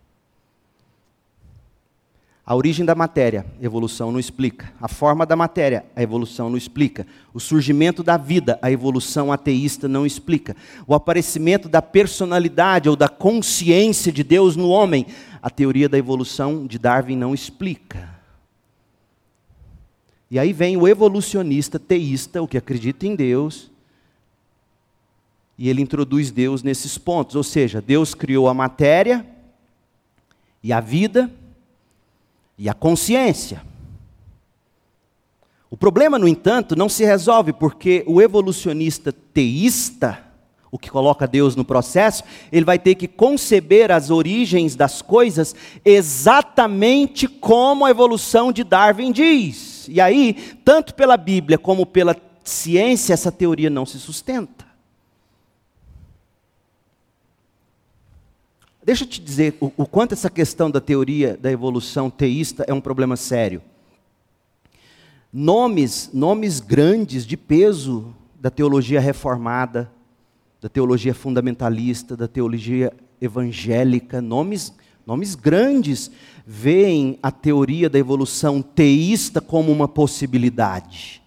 A origem da matéria, a evolução não explica. A forma da matéria, a evolução não explica. O surgimento da vida, a evolução ateísta não explica. O aparecimento da personalidade ou da consciência de Deus no homem, a teoria da evolução de Darwin não explica. E aí vem o evolucionista teísta, o que acredita em Deus, e ele introduz Deus nesses pontos. Ou seja, Deus criou a matéria e a vida e a consciência. O problema, no entanto, não se resolve porque o evolucionista teísta, o que coloca Deus no processo, ele vai ter que conceber as origens das coisas exatamente como a evolução de Darwin diz. E aí, tanto pela Bíblia como pela ciência, essa teoria não se sustenta. Deixa eu te dizer o, o quanto essa questão da teoria da evolução teísta é um problema sério. Nomes, nomes grandes de peso da teologia reformada, da teologia fundamentalista, da teologia evangélica, nomes, nomes grandes veem a teoria da evolução teísta como uma possibilidade.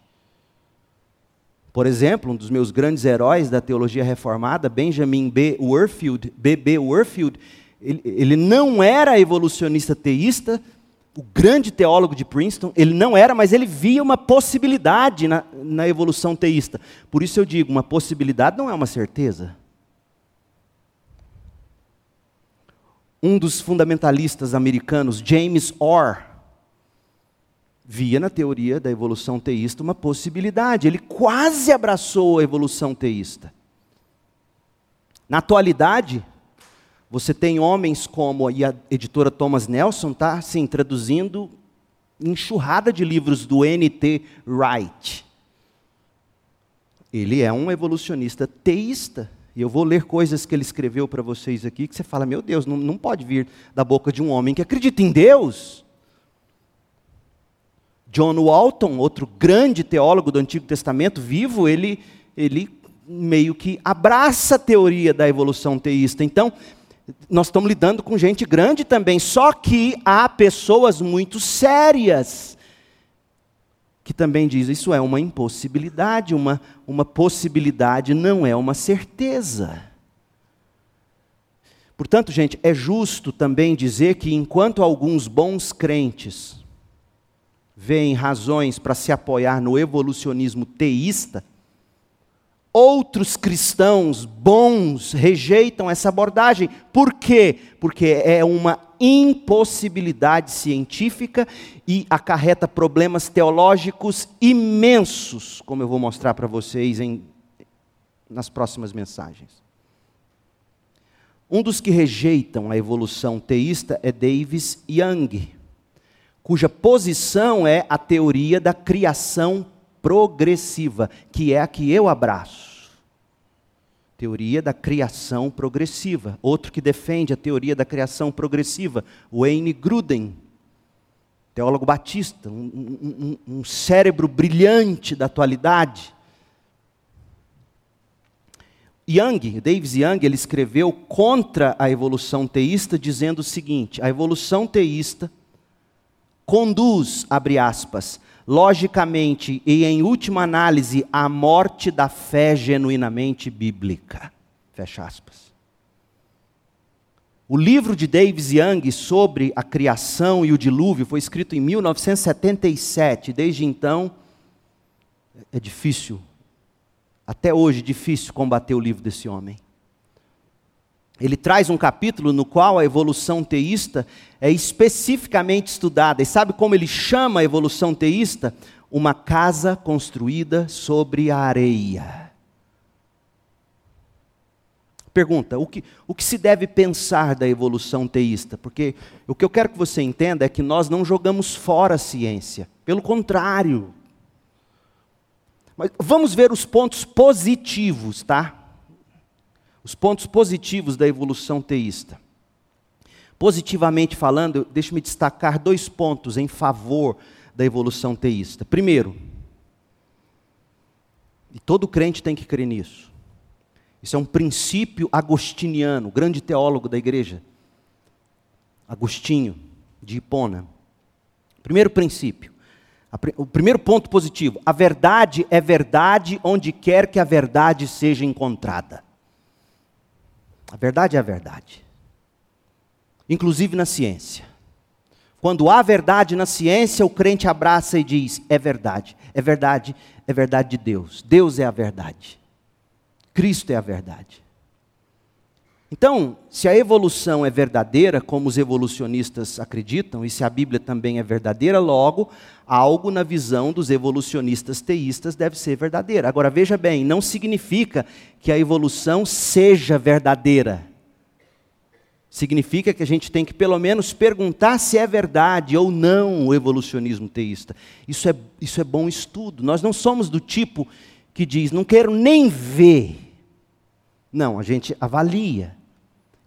Por exemplo, um dos meus grandes heróis da teologia reformada, Benjamin B. Warfield, B.B. Warfield, ele, ele não era evolucionista teísta, o grande teólogo de Princeton, ele não era, mas ele via uma possibilidade na, na evolução teísta. Por isso eu digo, uma possibilidade não é uma certeza. Um dos fundamentalistas americanos, James Orr, via na teoria da evolução teísta uma possibilidade. Ele quase abraçou a evolução teísta. Na atualidade, você tem homens como e a editora Thomas Nelson está assim, traduzindo enxurrada de livros do N.T. Wright. Ele é um evolucionista teísta. E eu vou ler coisas que ele escreveu para vocês aqui que você fala: meu Deus, não, não pode vir da boca de um homem que acredita em Deus. John Walton, outro grande teólogo do Antigo Testamento, vivo, ele, ele meio que abraça a teoria da evolução teísta. Então, nós estamos lidando com gente grande também, só que há pessoas muito sérias que também dizem isso é uma impossibilidade, uma, uma possibilidade, não é uma certeza. Portanto, gente, é justo também dizer que enquanto alguns bons crentes veem razões para se apoiar no evolucionismo teísta, outros cristãos bons rejeitam essa abordagem. Por quê? Porque é uma impossibilidade científica e acarreta problemas teológicos imensos, como eu vou mostrar para vocês em, nas próximas mensagens. Um dos que rejeitam a evolução teísta é Davis Young cuja posição é a teoria da criação progressiva, que é a que eu abraço. Teoria da criação progressiva. Outro que defende a teoria da criação progressiva, Wayne Gruden, teólogo batista, um, um, um cérebro brilhante da atualidade. Young, Davis Young, ele escreveu contra a evolução teísta, dizendo o seguinte: a evolução teísta conduz, abre aspas, logicamente e em última análise, à morte da fé genuinamente bíblica. Fecha aspas. O livro de Davis Young sobre a criação e o dilúvio foi escrito em 1977. Desde então, é difícil, até hoje, difícil combater o livro desse homem ele traz um capítulo no qual a evolução teísta é especificamente estudada. E sabe como ele chama a evolução teísta? Uma casa construída sobre a areia. Pergunta: o que, o que se deve pensar da evolução teísta? Porque o que eu quero que você entenda é que nós não jogamos fora a ciência. Pelo contrário, Mas vamos ver os pontos positivos, tá? Os pontos positivos da evolução teísta. Positivamente falando, deixe-me destacar dois pontos em favor da evolução teísta. Primeiro, e todo crente tem que crer nisso. Isso é um princípio agostiniano, grande teólogo da igreja. Agostinho, de Hipona. Primeiro princípio. O primeiro ponto positivo: a verdade é verdade onde quer que a verdade seja encontrada. A verdade é a verdade inclusive na ciência. Quando há verdade na ciência, o crente abraça e diz: é verdade, é verdade, é verdade de Deus. Deus é a verdade. Cristo é a verdade. Então, se a evolução é verdadeira, como os evolucionistas acreditam, e se a Bíblia também é verdadeira, logo, algo na visão dos evolucionistas teístas deve ser verdadeira. Agora, veja bem, não significa que a evolução seja verdadeira significa que a gente tem que pelo menos perguntar se é verdade ou não o evolucionismo teísta. Isso é, isso é bom estudo. Nós não somos do tipo que diz, não quero nem ver. Não, a gente avalia.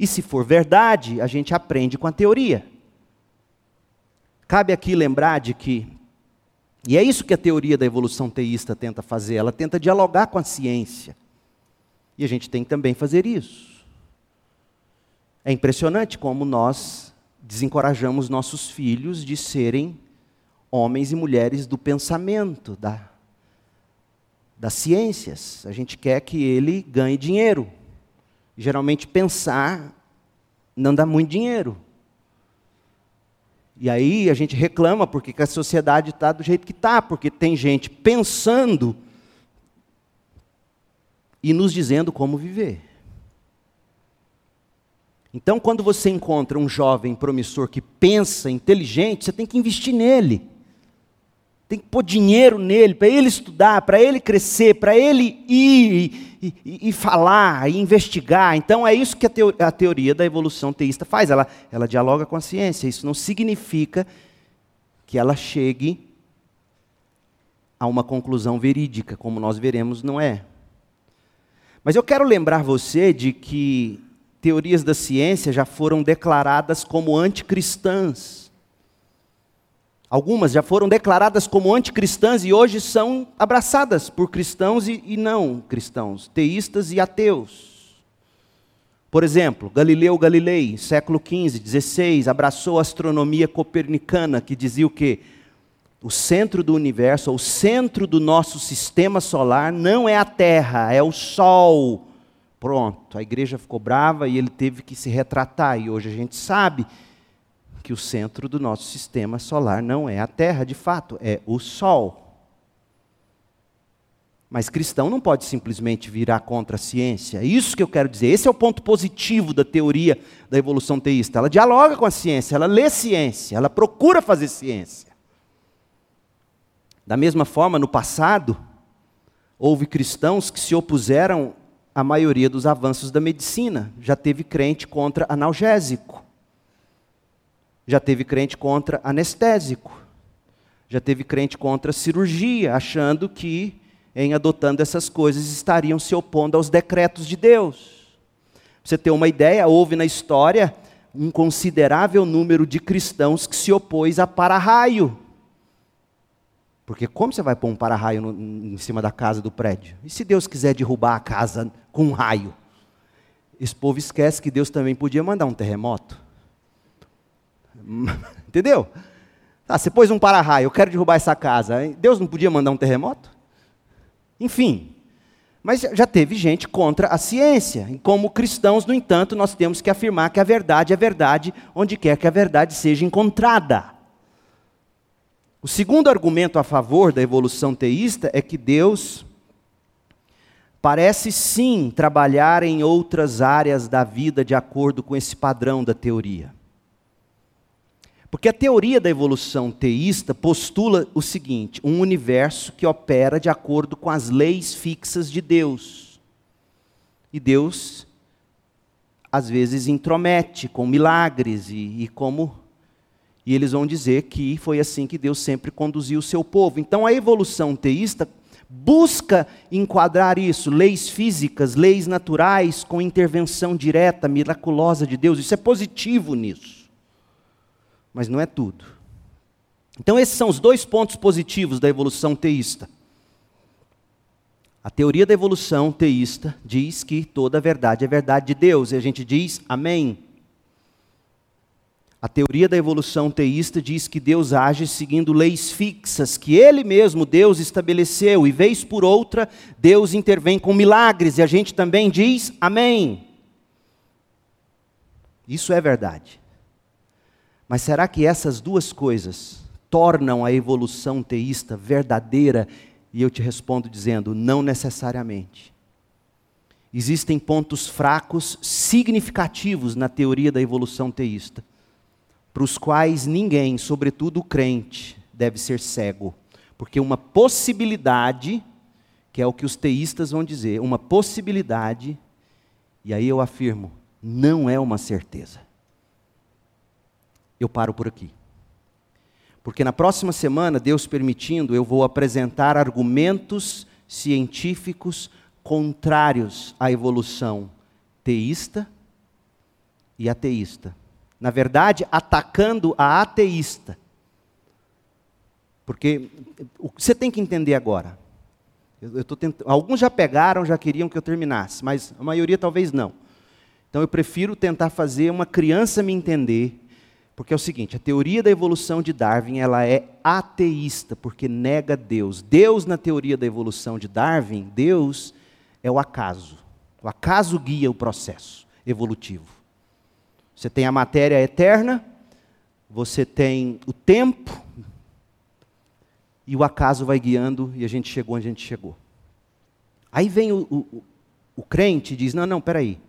E se for verdade, a gente aprende com a teoria. Cabe aqui lembrar de que, e é isso que a teoria da evolução teísta tenta fazer, ela tenta dialogar com a ciência. E a gente tem que também fazer isso. É impressionante como nós desencorajamos nossos filhos de serem homens e mulheres do pensamento, da, das ciências. A gente quer que ele ganhe dinheiro. Geralmente, pensar não dá muito dinheiro. E aí a gente reclama porque a sociedade está do jeito que está, porque tem gente pensando e nos dizendo como viver. Então, quando você encontra um jovem promissor que pensa inteligente, você tem que investir nele. Tem que pôr dinheiro nele, para ele estudar, para ele crescer, para ele ir e, e, e, falar, e investigar. Então, é isso que a, teo, a teoria da evolução teísta faz. Ela, ela dialoga com a ciência. Isso não significa que ela chegue a uma conclusão verídica, como nós veremos, não é. Mas eu quero lembrar você de que teorias da ciência já foram declaradas como anticristãs. Algumas já foram declaradas como anticristãs e hoje são abraçadas por cristãos e, não cristãos, teístas e ateus. Por exemplo, Galileu Galilei, século XV, XVI, abraçou a astronomia copernicana, que dizia o quê? O centro do universo, o centro do nosso sistema solar, não é a Terra, é o Sol Pronto, a igreja ficou brava e ele teve que se retratar. E hoje a gente sabe que o centro do nosso sistema solar não é a Terra, de fato, é o Sol. Mas cristão não pode simplesmente virar contra a ciência. É isso que eu quero dizer. Esse é o ponto positivo da teoria da evolução teísta. Ela dialoga com a ciência, ela lê ciência, ela procura fazer ciência. Da mesma forma, no passado, houve cristãos que se opuseram a maioria dos avanços da medicina. Já teve crente contra analgésico. Já teve crente contra anestésico. Já teve crente contra cirurgia, achando que, em adotando essas coisas, estariam se opondo aos decretos de Deus. Pra você ter uma ideia, houve na história um considerável número de cristãos que se opôs a para-raio. Porque como você vai pôr um para-raio em cima da casa do prédio? E se Deus quiser derrubar a casa com um raio? Esse povo esquece que Deus também podia mandar um terremoto. Entendeu? Ah, você pôs um para-raio, eu quero derrubar essa casa. Deus não podia mandar um terremoto? Enfim. Mas já teve gente contra a ciência. E como cristãos, no entanto, nós temos que afirmar que a verdade é verdade onde quer que a verdade seja encontrada. O segundo argumento a favor da evolução teísta é que Deus parece sim trabalhar em outras áreas da vida de acordo com esse padrão da teoria. Porque a teoria da evolução teísta postula o seguinte: um universo que opera de acordo com as leis fixas de Deus. E Deus, às vezes, intromete com milagres e, e como e eles vão dizer que foi assim que Deus sempre conduziu o seu povo. Então a evolução teísta busca enquadrar isso, leis físicas, leis naturais, com intervenção direta, miraculosa de Deus. Isso é positivo nisso. Mas não é tudo. Então, esses são os dois pontos positivos da evolução teísta. A teoria da evolução teísta diz que toda a verdade é verdade de Deus, e a gente diz amém. A teoria da evolução teísta diz que Deus age seguindo leis fixas, que Ele mesmo, Deus, estabeleceu, e vez por outra, Deus intervém com milagres, e a gente também diz amém. Isso é verdade. Mas será que essas duas coisas tornam a evolução teísta verdadeira? E eu te respondo dizendo: não necessariamente. Existem pontos fracos significativos na teoria da evolução teísta para os quais ninguém, sobretudo o crente, deve ser cego. Porque uma possibilidade, que é o que os teístas vão dizer, uma possibilidade, e aí eu afirmo, não é uma certeza. Eu paro por aqui. Porque na próxima semana, Deus permitindo, eu vou apresentar argumentos científicos contrários à evolução teísta e ateísta na verdade, atacando a ateísta. Porque o que você tem que entender agora, eu, eu tentando, alguns já pegaram, já queriam que eu terminasse, mas a maioria talvez não. Então eu prefiro tentar fazer uma criança me entender, porque é o seguinte, a teoria da evolução de Darwin, ela é ateísta, porque nega Deus. Deus na teoria da evolução de Darwin, Deus é o acaso. O acaso guia o processo evolutivo. Você tem a matéria eterna, você tem o tempo, e o acaso vai guiando, e a gente chegou onde a gente chegou. Aí vem o, o, o crente e diz: não, não, peraí.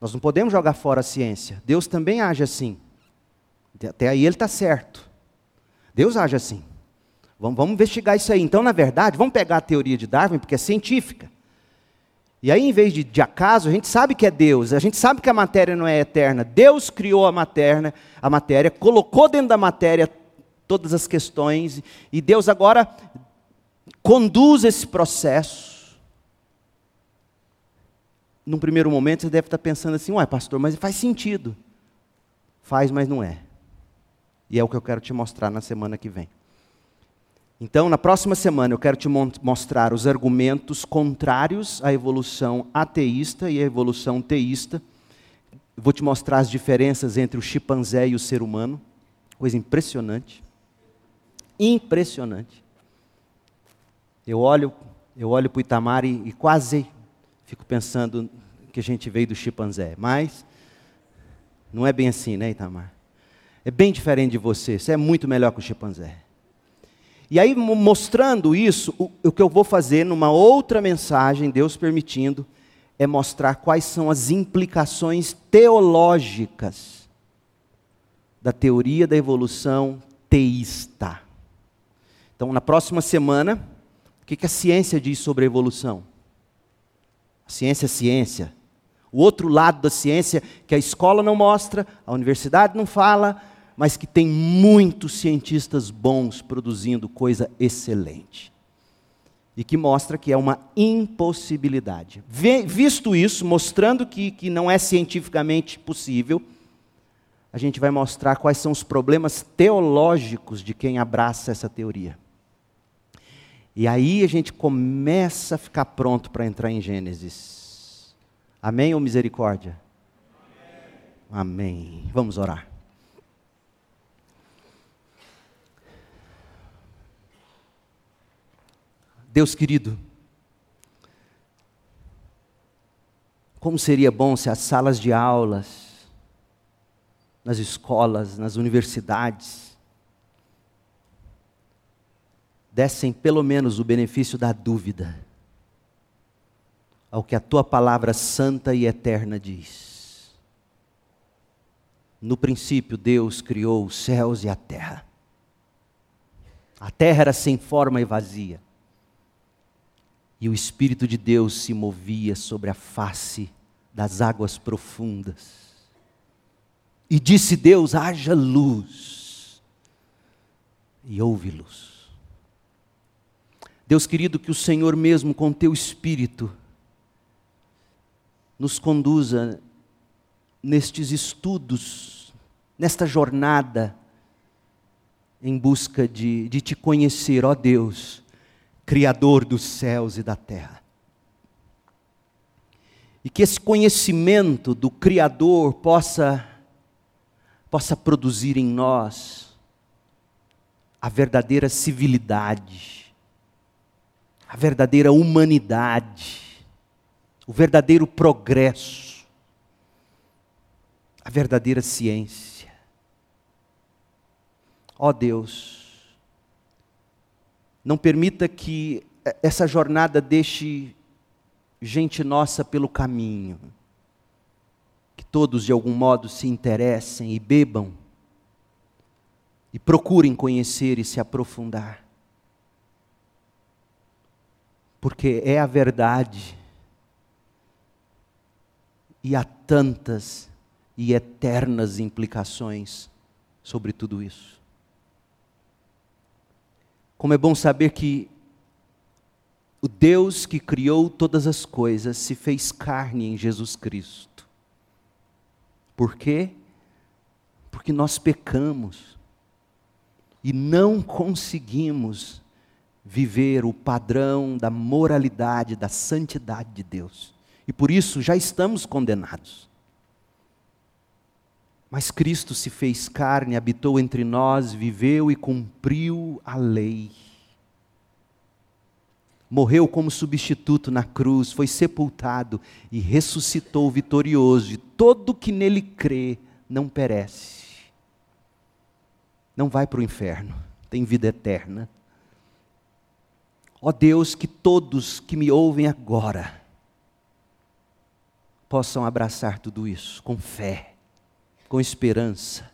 Nós não podemos jogar fora a ciência. Deus também age assim. Até aí ele está certo. Deus age assim. Vamos, vamos investigar isso aí. Então, na verdade, vamos pegar a teoria de Darwin, porque é científica. E aí, em vez de, de acaso, a gente sabe que é Deus, a gente sabe que a matéria não é eterna. Deus criou a matéria, a matéria, colocou dentro da matéria todas as questões, e Deus agora conduz esse processo. Num primeiro momento, você deve estar pensando assim: uai, pastor, mas faz sentido. Faz, mas não é. E é o que eu quero te mostrar na semana que vem. Então, na próxima semana, eu quero te mostrar os argumentos contrários à evolução ateísta e à evolução teísta. vou te mostrar as diferenças entre o chimpanzé e o ser humano. Coisa impressionante. Impressionante. Eu olho, eu olho para o Itamar e, e quase fico pensando que a gente veio do chimpanzé. Mas não é bem assim, né, Itamar? É bem diferente de você. Você é muito melhor que o chimpanzé. E aí, mostrando isso, o, o que eu vou fazer numa outra mensagem, Deus permitindo, é mostrar quais são as implicações teológicas da teoria da evolução teísta. Então, na próxima semana, o que, a ciência diz sobre a evolução? A ciência é ciência. O outro lado da ciência, que a escola não mostra, a universidade não fala, mas que tem muitos cientistas bons produzindo coisa excelente. E que mostra que é uma impossibilidade. Visto isso, mostrando que, que não é cientificamente possível, a gente vai mostrar quais são os problemas teológicos de quem abraça essa teoria. E aí a gente começa a ficar pronto para entrar em Gênesis. Amém ou misericórdia? Amém. Amém. Vamos orar. Deus querido, como seria bom se as salas de aulas, nas escolas, nas universidades, dessem pelo menos o benefício da dúvida ao que a tua palavra santa e eterna diz. No princípio, Deus criou os céus e a terra. A terra era sem forma e vazia e o Espírito de Deus se movia sobre a face das águas profundas. E disse Deus: haja luz. E houve luz. Deus querido, que o Senhor mesmo, com teu espírito, nos conduza nestes estudos, nesta jornada em busca de, de te conhecer, ó Deus, Criador dos céus e da terra. E que esse conhecimento do Criador possa, possa produzir em nós a verdadeira civilidade, a verdadeira humanidade, o verdadeiro progresso, a verdadeira ciência. Ó oh Deus, não permita que essa jornada deixe gente nossa pelo caminho, que todos de algum modo se interessem e bebam e procurem conhecer e se aprofundar porque é a verdade. E há tantas e eternas implicações sobre tudo isso. Como é bom saber que o Deus que criou todas as coisas se fez carne em Jesus Cristo. Por quê? Porque nós pecamos e não conseguimos viver o padrão da moralidade, da santidade de Deus. E por isso já estamos condenados. Mas Cristo se fez carne, habitou entre nós, viveu e cumpriu a lei. Morreu como substituto na cruz, foi sepultado e ressuscitou vitorioso. E todo que nele crê não perece, não vai para o inferno, tem vida eterna. Ó Deus, que todos que me ouvem agora possam abraçar tudo isso com fé, com esperança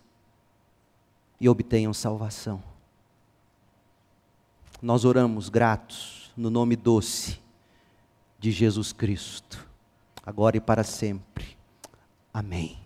e obtenham salvação. Nós oramos gratos no nome doce de Jesus Cristo, agora e para sempre. Amém.